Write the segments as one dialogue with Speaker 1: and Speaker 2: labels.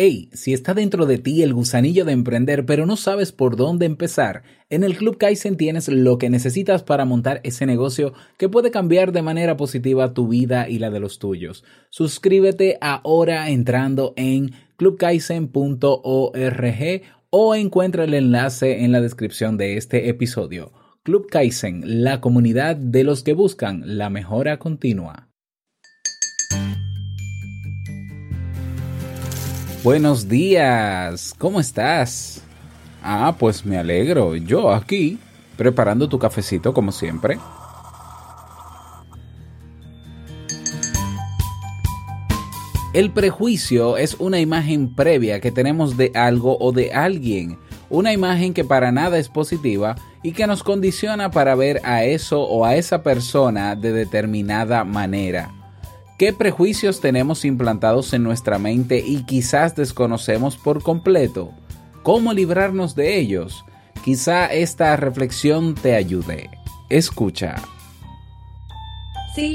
Speaker 1: Hey, si está dentro de ti el gusanillo de emprender pero no sabes por dónde empezar, en el Club Kaizen tienes lo que necesitas para montar ese negocio que puede cambiar de manera positiva tu vida y la de los tuyos. Suscríbete ahora entrando en clubkaizen.org o encuentra el enlace en la descripción de este episodio. Club Kaizen, la comunidad de los que buscan la mejora continua. Buenos días, ¿cómo estás? Ah, pues me alegro, yo aquí, preparando tu cafecito como siempre. El prejuicio es una imagen previa que tenemos de algo o de alguien, una imagen que para nada es positiva y que nos condiciona para ver a eso o a esa persona de determinada manera. ¿Qué prejuicios tenemos implantados en nuestra mente y quizás desconocemos por completo? ¿Cómo librarnos de ellos? Quizá esta reflexión te ayude. Escucha.
Speaker 2: Si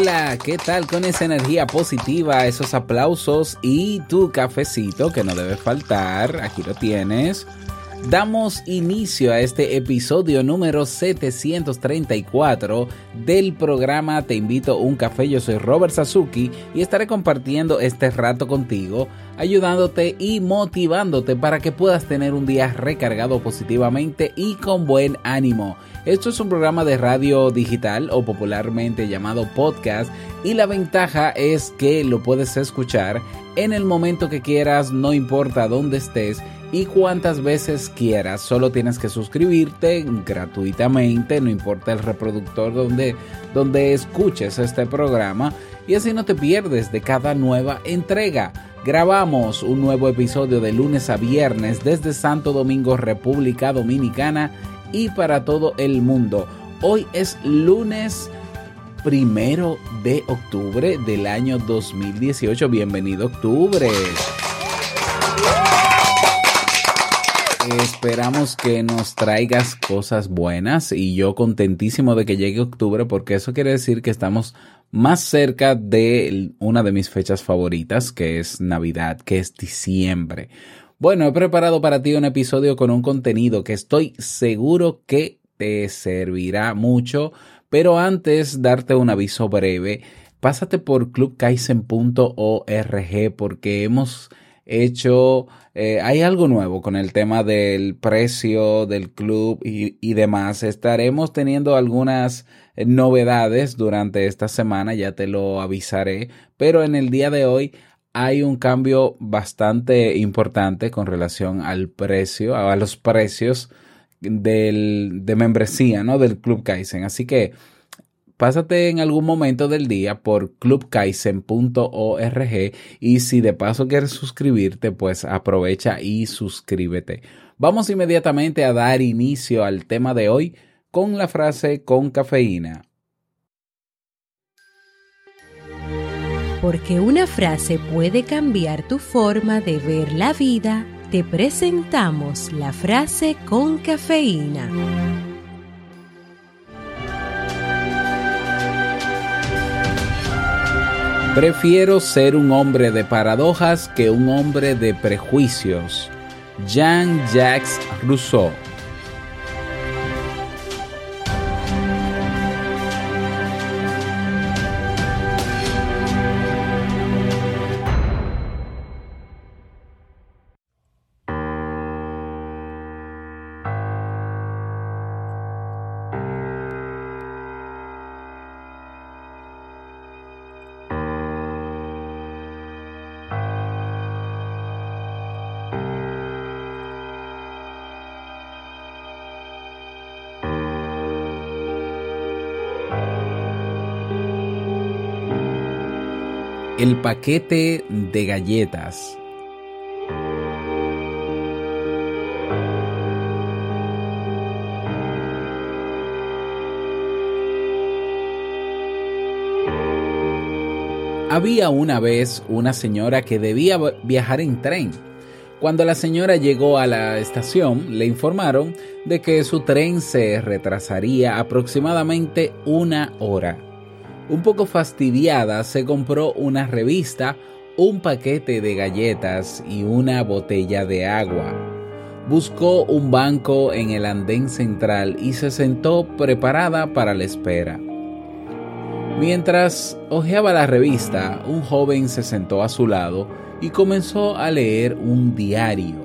Speaker 1: Hola, ¿qué tal con esa energía positiva, esos aplausos y tu cafecito que no debe faltar? Aquí lo tienes. Damos inicio a este episodio número 734 del programa Te invito a un café. Yo soy Robert Sasuki y estaré compartiendo este rato contigo, ayudándote y motivándote para que puedas tener un día recargado positivamente y con buen ánimo. Esto es un programa de radio digital o popularmente llamado podcast y la ventaja es que lo puedes escuchar en el momento que quieras, no importa dónde estés y cuántas veces quieras. Solo tienes que suscribirte gratuitamente, no importa el reproductor donde, donde escuches este programa y así no te pierdes de cada nueva entrega. Grabamos un nuevo episodio de lunes a viernes desde Santo Domingo, República Dominicana y para todo el mundo. Hoy es lunes primero de octubre del año 2018. Bienvenido octubre. Esperamos que nos traigas cosas buenas y yo contentísimo de que llegue octubre porque eso quiere decir que estamos más cerca de una de mis fechas favoritas que es Navidad, que es diciembre. Bueno, he preparado para ti un episodio con un contenido que estoy seguro que te servirá mucho, pero antes darte un aviso breve, pásate por clubkaizen.org porque hemos hecho, eh, hay algo nuevo con el tema del precio del club y, y demás. Estaremos teniendo algunas novedades durante esta semana, ya te lo avisaré, pero en el día de hoy hay un cambio bastante importante con relación al precio, a los precios del, de membresía, ¿no? Del Club Kaizen. Así que pásate en algún momento del día por clubkaizen.org y si de paso quieres suscribirte, pues aprovecha y suscríbete. Vamos inmediatamente a dar inicio al tema de hoy con la frase con cafeína.
Speaker 3: Porque una frase puede cambiar tu forma de ver la vida, te presentamos la frase con cafeína.
Speaker 1: Prefiero ser un hombre de paradojas que un hombre de prejuicios. Jean-Jacques Rousseau. El paquete de galletas. Había una vez una señora que debía viajar en tren. Cuando la señora llegó a la estación, le informaron de que su tren se retrasaría aproximadamente una hora. Un poco fastidiada, se compró una revista, un paquete de galletas y una botella de agua. Buscó un banco en el andén central y se sentó preparada para la espera. Mientras hojeaba la revista, un joven se sentó a su lado y comenzó a leer un diario.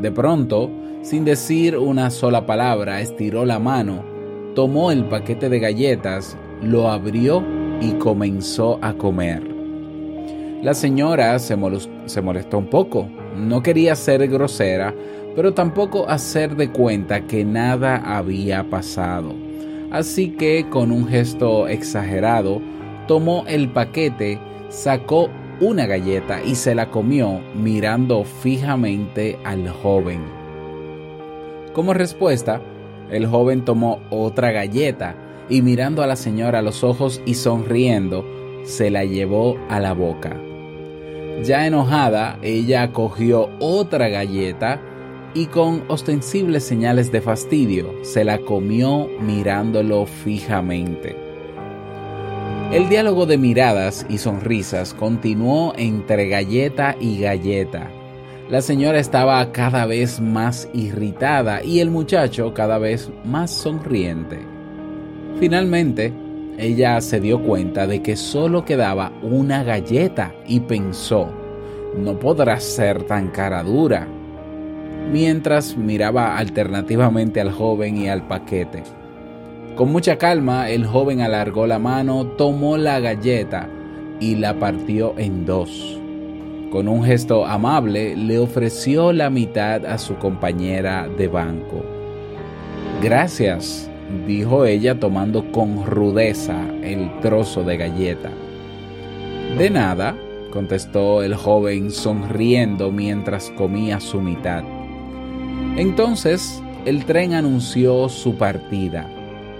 Speaker 1: De pronto, sin decir una sola palabra, estiró la mano, tomó el paquete de galletas, lo abrió y comenzó a comer. La señora se, molestó un poco, no quería ser grosera, pero tampoco hacer de cuenta que nada había pasado así que con un gesto exagerado tomó el paquete, sacó una galleta y se la comió mirando fijamente al joven. Como respuesta, el joven tomó otra galleta y mirando a la señora a los ojos y sonriendo, se la llevó a la boca. Ya enojada, ella cogió otra galleta y con ostensibles señales de fastidio se la comió mirándolo fijamente. El diálogo de miradas y sonrisas continuó entre galleta y galleta. La señora estaba cada vez más irritada y el muchacho cada vez más sonriente. Finalmente, ella se dio cuenta de que solo quedaba una galleta y pensó, no podrá ser tan cara dura mientras miraba alternativamente al joven y al paquete. Con mucha calma, el joven alargó la mano, tomó la galleta y la partió en dos. Con un gesto amable, le ofreció la mitad a su compañera de banco. Gracias, dijo ella tomando con rudeza el trozo de galleta. De nada, contestó el joven sonriendo mientras comía su mitad. Entonces el tren anunció su partida.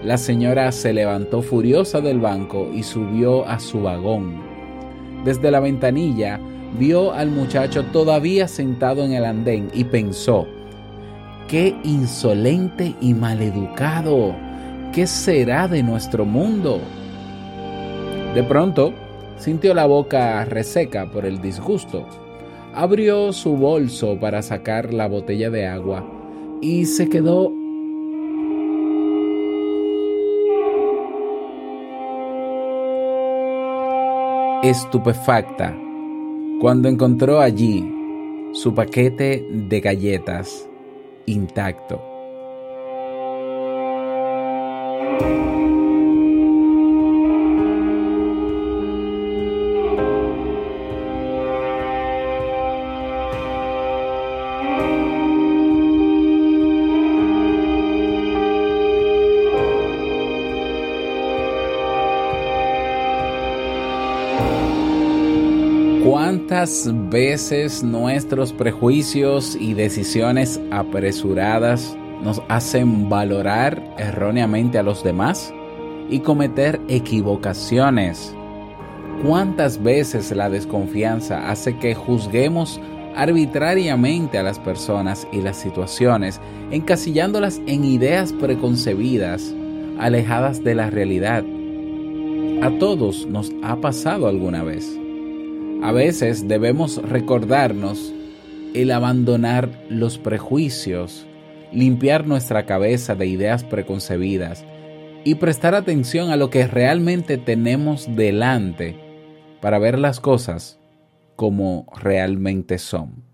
Speaker 1: La señora se levantó furiosa del banco y subió a su vagón. Desde la ventanilla vio al muchacho todavía sentado en el andén y pensó, ¡qué insolente y maleducado! ¿Qué será de nuestro mundo? De pronto, sintió la boca reseca por el disgusto abrió su bolso para sacar la botella de agua y se quedó estupefacta cuando encontró allí su paquete de galletas intacto. ¿Cuántas veces nuestros prejuicios y decisiones apresuradas nos hacen valorar erróneamente a los demás y cometer equivocaciones? ¿Cuántas veces la desconfianza hace que juzguemos arbitrariamente a las personas y las situaciones, encasillándolas en ideas preconcebidas, alejadas de la realidad? A todos nos ha pasado alguna vez. A veces debemos recordarnos el abandonar los prejuicios, limpiar nuestra cabeza de ideas preconcebidas y prestar atención a lo que realmente tenemos delante para ver las cosas como realmente son.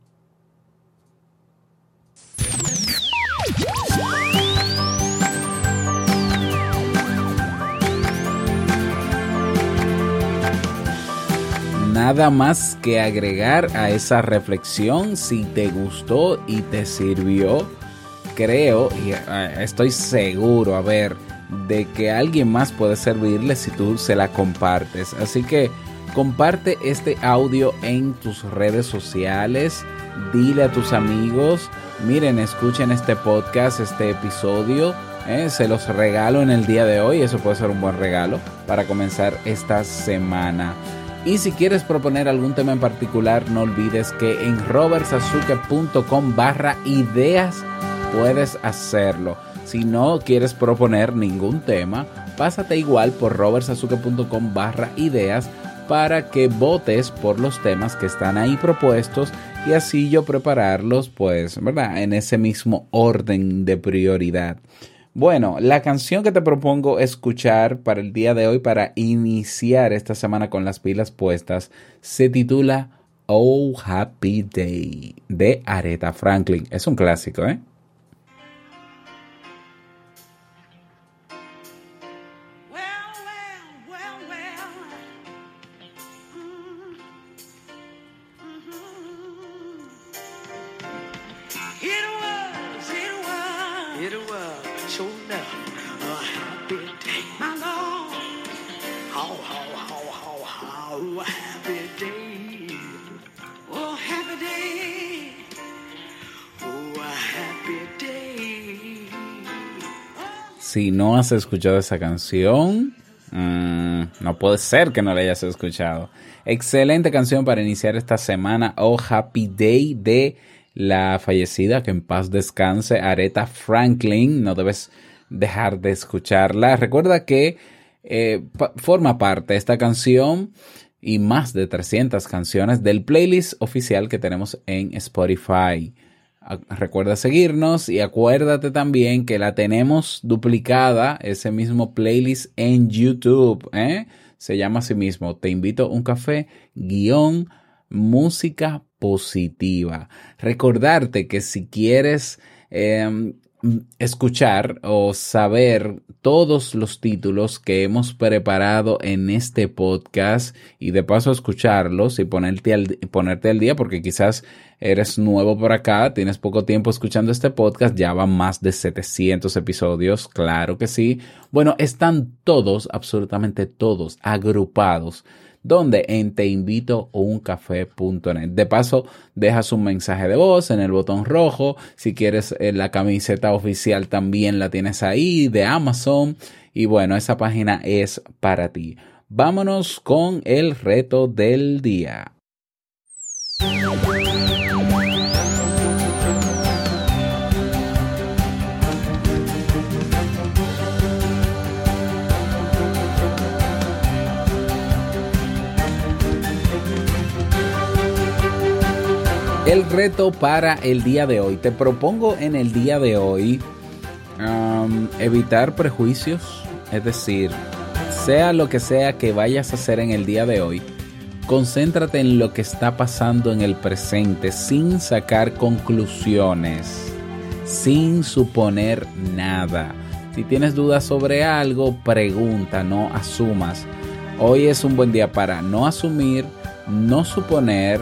Speaker 1: Nada más que agregar a esa reflexión. Si te gustó y te sirvió, creo y eh, estoy seguro, a ver, de que alguien más puede servirle si tú se la compartes. Así que Comparte este audio en tus redes sociales. Dile a tus amigos, miren, escuchen este podcast, este episodio. eh, se los regalo en el día de hoy. Eso puede ser un buen regalo para comenzar esta semana. Y si quieres proponer algún tema en particular, no olvides que en robertsazuke.com barra ideas puedes hacerlo. Si no quieres proponer ningún tema, pásate igual por robertsazuke.com barra ideas para que votes por los temas que están ahí propuestos y así yo prepararlos pues, ¿verdad? En ese mismo orden de prioridad. Bueno, la canción que te propongo escuchar para el día de hoy, para iniciar esta semana con las pilas puestas, se titula Oh Happy Day de Aretha Franklin. Es un clásico, ¿eh? Si no has escuchado esa canción, mm, no puede ser que no la hayas escuchado. Excelente canción para iniciar esta semana. Oh Happy Day de la fallecida, que en paz descanse, Aretha Franklin. No debes dejar de escucharla. Recuerda que eh, forma parte esta canción y más de 300 canciones del playlist oficial que tenemos en Spotify. Recuerda seguirnos y acuérdate también que la tenemos duplicada, ese mismo playlist en YouTube. ¿eh? Se llama así mismo, Te invito a un café, guion, música positiva. Recordarte que si quieres eh, escuchar o saber todos los títulos que hemos preparado en este podcast y de paso escucharlos y ponerte al, ponerte al día porque quizás eres nuevo por acá, tienes poco tiempo escuchando este podcast, ya van más de 700 episodios, claro que sí. Bueno, están todos, absolutamente todos, agrupados donde en teinvitouncafé.net. De paso, dejas un mensaje de voz en el botón rojo. Si quieres eh, la camiseta oficial también la tienes ahí de Amazon. Y bueno, esa página es para ti. Vámonos con el reto del día. El reto para el día de hoy. Te propongo en el día de hoy evitar prejuicios. Es decir, sea lo que sea que vayas a hacer en el día de hoy, concéntrate en lo que está pasando en el presente sin sacar conclusiones, sin suponer nada. Si tienes dudas sobre algo, pregunta, no asumas. Hoy es un buen día para no asumir, no suponer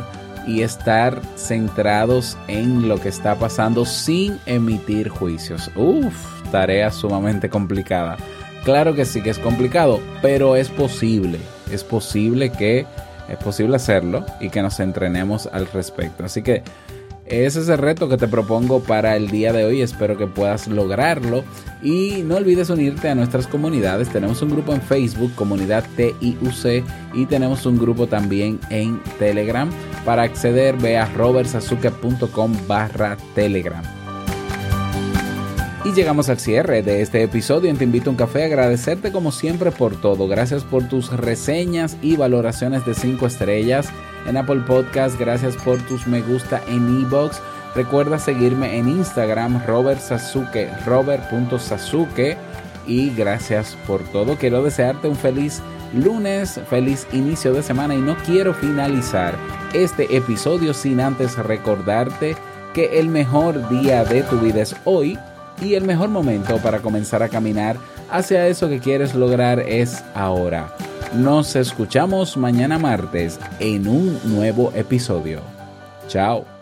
Speaker 1: y estar centrados en lo que está pasando sin emitir juicios. Uf, tarea sumamente complicada. Claro que sí que es complicado, pero es posible. Es posible que es posible hacerlo y que nos entrenemos al respecto. Así que ese es el reto que te propongo para el día de hoy. Espero que puedas lograrlo. Y no olvides unirte a nuestras comunidades. Tenemos un grupo en Facebook, Comunidad TIUC, y tenemos un grupo también en Telegram. Para acceder, ve a robertsazuke.com barra Telegram. Y llegamos al cierre de este episodio en Te Invito a un Café. Agradecerte como siempre por todo. Gracias por tus reseñas y valoraciones de 5 estrellas en Apple Podcast. Gracias por tus me gusta en iBox. Recuerda seguirme en Instagram, Robert Sasuke, robert.sasuke. Y gracias por todo. Quiero desearte un feliz lunes, feliz inicio de semana. Y no quiero finalizar este episodio sin antes recordarte que el mejor día de tu vida es hoy y el mejor momento para comenzar a caminar hacia eso que quieres lograr es ahora. Nos escuchamos mañana martes en un nuevo episodio. Chao.